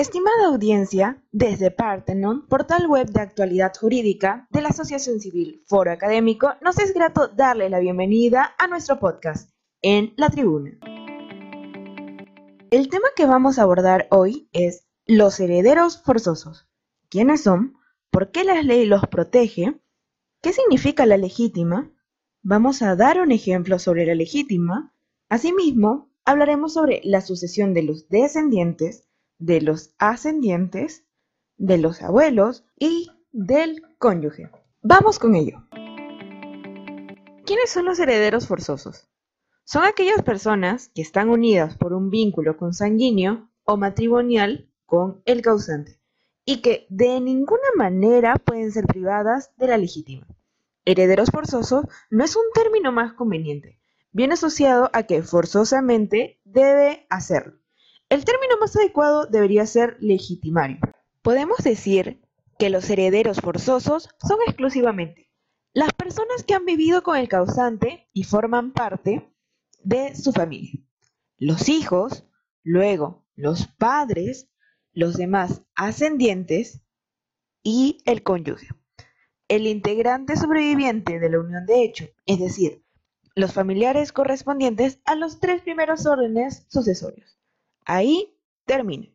Estimada audiencia, desde Partenon, portal web de actualidad jurídica de la Asociación Civil Foro Académico, nos es grato darle la bienvenida a nuestro podcast, En la Tribuna. El tema que vamos a abordar hoy es los herederos forzosos. ¿Quiénes son? ¿Por qué la ley los protege? ¿Qué significa la legítima? Vamos a dar un ejemplo sobre la legítima. Asimismo, hablaremos sobre la sucesión de los descendientes, de los ascendientes, de los abuelos y del cónyuge. Vamos con ello. ¿Quiénes son los herederos forzosos? Son aquellas personas que están unidas por un vínculo consanguíneo o matrimonial con el causante y que de ninguna manera pueden ser privadas de la legítima. Herederos forzosos no es un término más conveniente, viene asociado a que forzosamente debe hacerlo. El término más adecuado debería ser legitimario. Podemos decir que los herederos forzosos son exclusivamente las personas que han vivido con el causante y forman parte de su familia. Los hijos, luego los padres, los demás ascendientes y el cónyuge. El integrante sobreviviente de la unión de hecho, es decir, los familiares correspondientes a los tres primeros órdenes sucesorios. Ahí termina.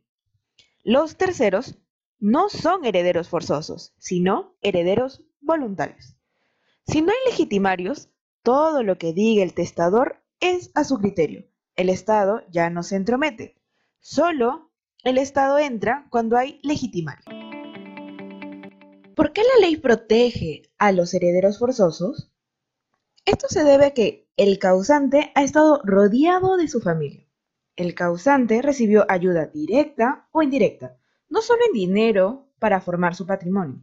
Los terceros no son herederos forzosos, sino herederos voluntarios. Si no hay legitimarios, todo lo que diga el testador es a su criterio. El Estado ya no se entromete. Solo el Estado entra cuando hay legitimario. ¿Por qué la ley protege a los herederos forzosos? Esto se debe a que el causante ha estado rodeado de su familia. El causante recibió ayuda directa o indirecta, no solo en dinero para formar su patrimonio.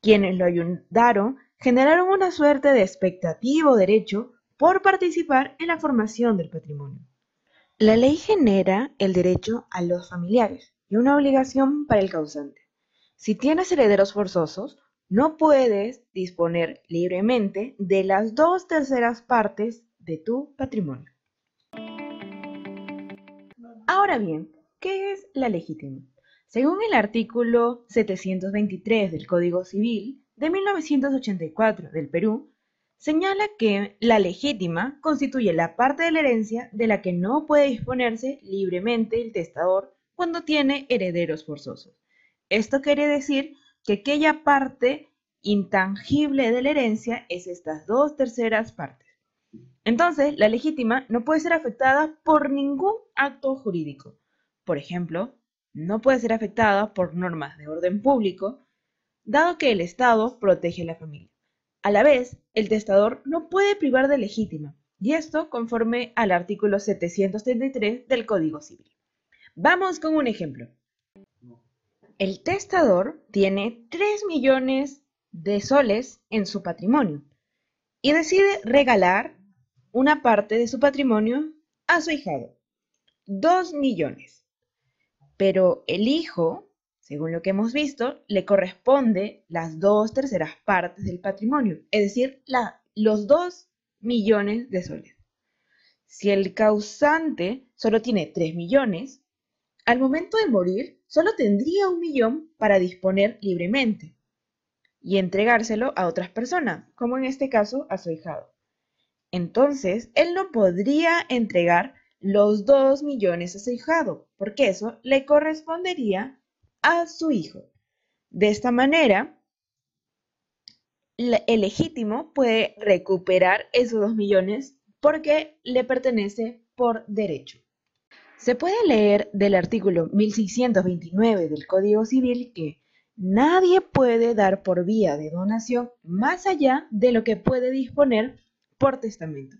Quienes lo ayudaron generaron una suerte de expectativa o derecho por participar en la formación del patrimonio. La ley genera el derecho a los familiares y una obligación para el causante. Si tienes herederos forzosos, no puedes disponer libremente de las dos terceras partes de tu patrimonio. Ahora bien, ¿qué es la legítima? Según el artículo 723 del Código Civil de 1984 del Perú, señala que la legítima constituye la parte de la herencia de la que no puede disponerse libremente el testador cuando tiene herederos forzosos. Esto quiere decir que aquella parte intangible de la herencia es estas dos terceras partes. Entonces, la legítima no puede ser afectada por ningún acto jurídico. Por ejemplo, no puede ser afectada por normas de orden público, dado que el Estado protege a la familia. A la vez, el testador no puede privar de legítima, y esto conforme al artículo 733 del Código Civil. Vamos con un ejemplo. El testador tiene 3 millones de soles en su patrimonio y decide regalar una parte de su patrimonio a su hijado, dos millones. Pero el hijo, según lo que hemos visto, le corresponde las dos terceras partes del patrimonio, es decir, los dos millones de soles. Si el causante solo tiene tres millones, al momento de morir solo tendría un millón para disponer libremente y entregárselo a otras personas, como en este caso a su hijado. Entonces, él no podría entregar los dos millones a su hijado, porque eso le correspondería a su hijo. De esta manera, el legítimo puede recuperar esos dos millones porque le pertenece por derecho. Se puede leer del artículo 1629 del Código Civil que nadie puede dar por vía de donación más allá de lo que puede disponer por testamento.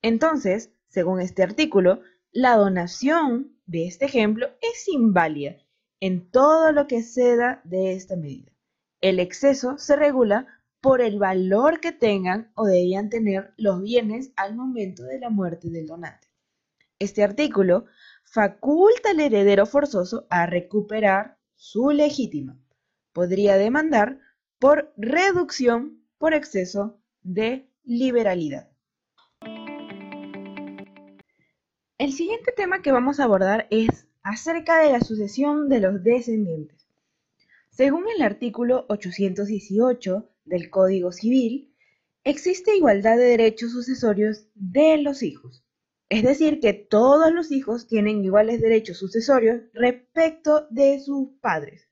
Entonces, según este artículo, la donación de este ejemplo es inválida en todo lo que ceda de esta medida. El exceso se regula por el valor que tengan o debían tener los bienes al momento de la muerte del donante. Este artículo faculta al heredero forzoso a recuperar su legítima. Podría demandar por reducción por exceso de liberalidad. El siguiente tema que vamos a abordar es acerca de la sucesión de los descendientes. Según el artículo 818 del Código Civil, existe igualdad de derechos sucesorios de los hijos. Es decir, que todos los hijos tienen iguales derechos sucesorios respecto de sus padres.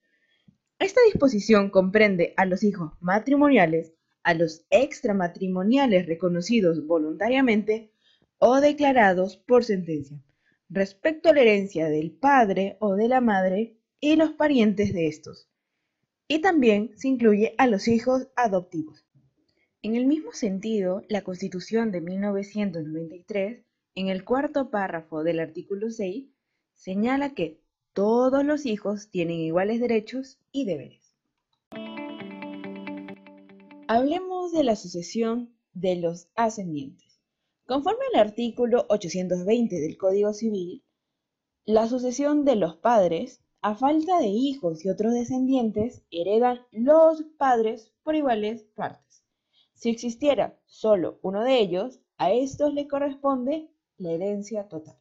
Esta disposición comprende a los hijos matrimoniales, a los extramatrimoniales reconocidos voluntariamente o declarados por sentencia, respecto a la herencia del padre o de la madre y los parientes de estos. Y también se incluye a los hijos adoptivos. En el mismo sentido, la Constitución de 1993, en el cuarto párrafo del artículo 6, señala que todos los hijos tienen iguales derechos y deberes. Hablemos de la sucesión de los ascendientes. Conforme al artículo 820 del Código Civil, la sucesión de los padres, a falta de hijos y otros descendientes, heredan los padres por iguales partes. Si existiera solo uno de ellos, a estos le corresponde la herencia total.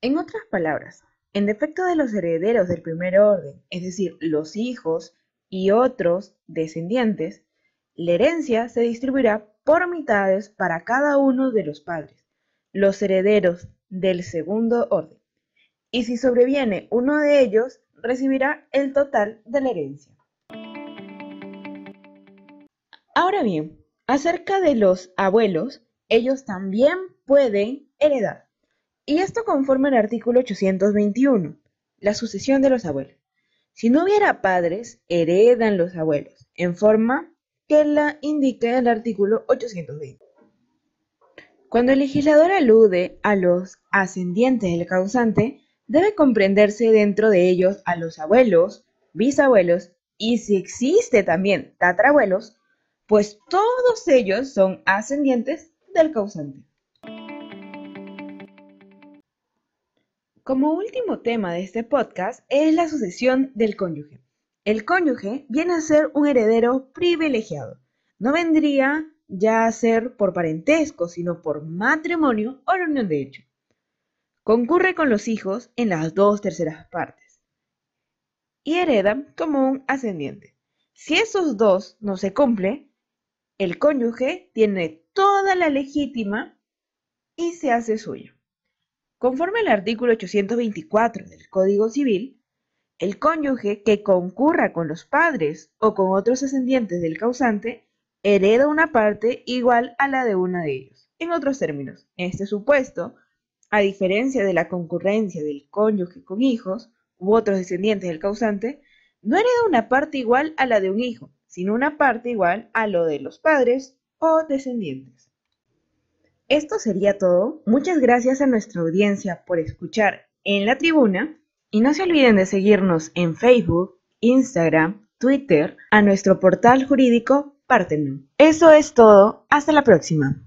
En otras palabras, en defecto de los herederos del primer orden, es decir, los hijos y otros descendientes, la herencia se distribuirá por mitades para cada uno de los padres, los herederos del segundo orden. Y si sobreviene uno de ellos, recibirá el total de la herencia. Ahora bien, acerca de los abuelos, ellos también pueden heredar. Y esto conforme al artículo 821, la sucesión de los abuelos. Si no hubiera padres, heredan los abuelos, en forma que la indica el artículo 820. Cuando el legislador alude a los ascendientes del causante, debe comprenderse dentro de ellos a los abuelos, bisabuelos y si existe también tatarabuelos, pues todos ellos son ascendientes del causante. Como último tema de este podcast es la sucesión del cónyuge. El cónyuge viene a ser un heredero privilegiado. No vendría ya a ser por parentesco, sino por matrimonio o unión de hecho. Concurre con los hijos en las dos terceras partes y hereda como un ascendiente. Si esos dos no se cumple, el cónyuge tiene toda la legítima y se hace suyo. Conforme al artículo 824 del Código Civil, el cónyuge que concurra con los padres o con otros ascendientes del causante hereda una parte igual a la de uno de ellos. En otros términos, en este supuesto, a diferencia de la concurrencia del cónyuge con hijos u otros descendientes del causante, no hereda una parte igual a la de un hijo, sino una parte igual a lo de los padres o descendientes. Esto sería todo. Muchas gracias a nuestra audiencia por escuchar en la tribuna y no se olviden de seguirnos en Facebook, Instagram, Twitter, a nuestro portal jurídico Partenon. Eso es todo. Hasta la próxima.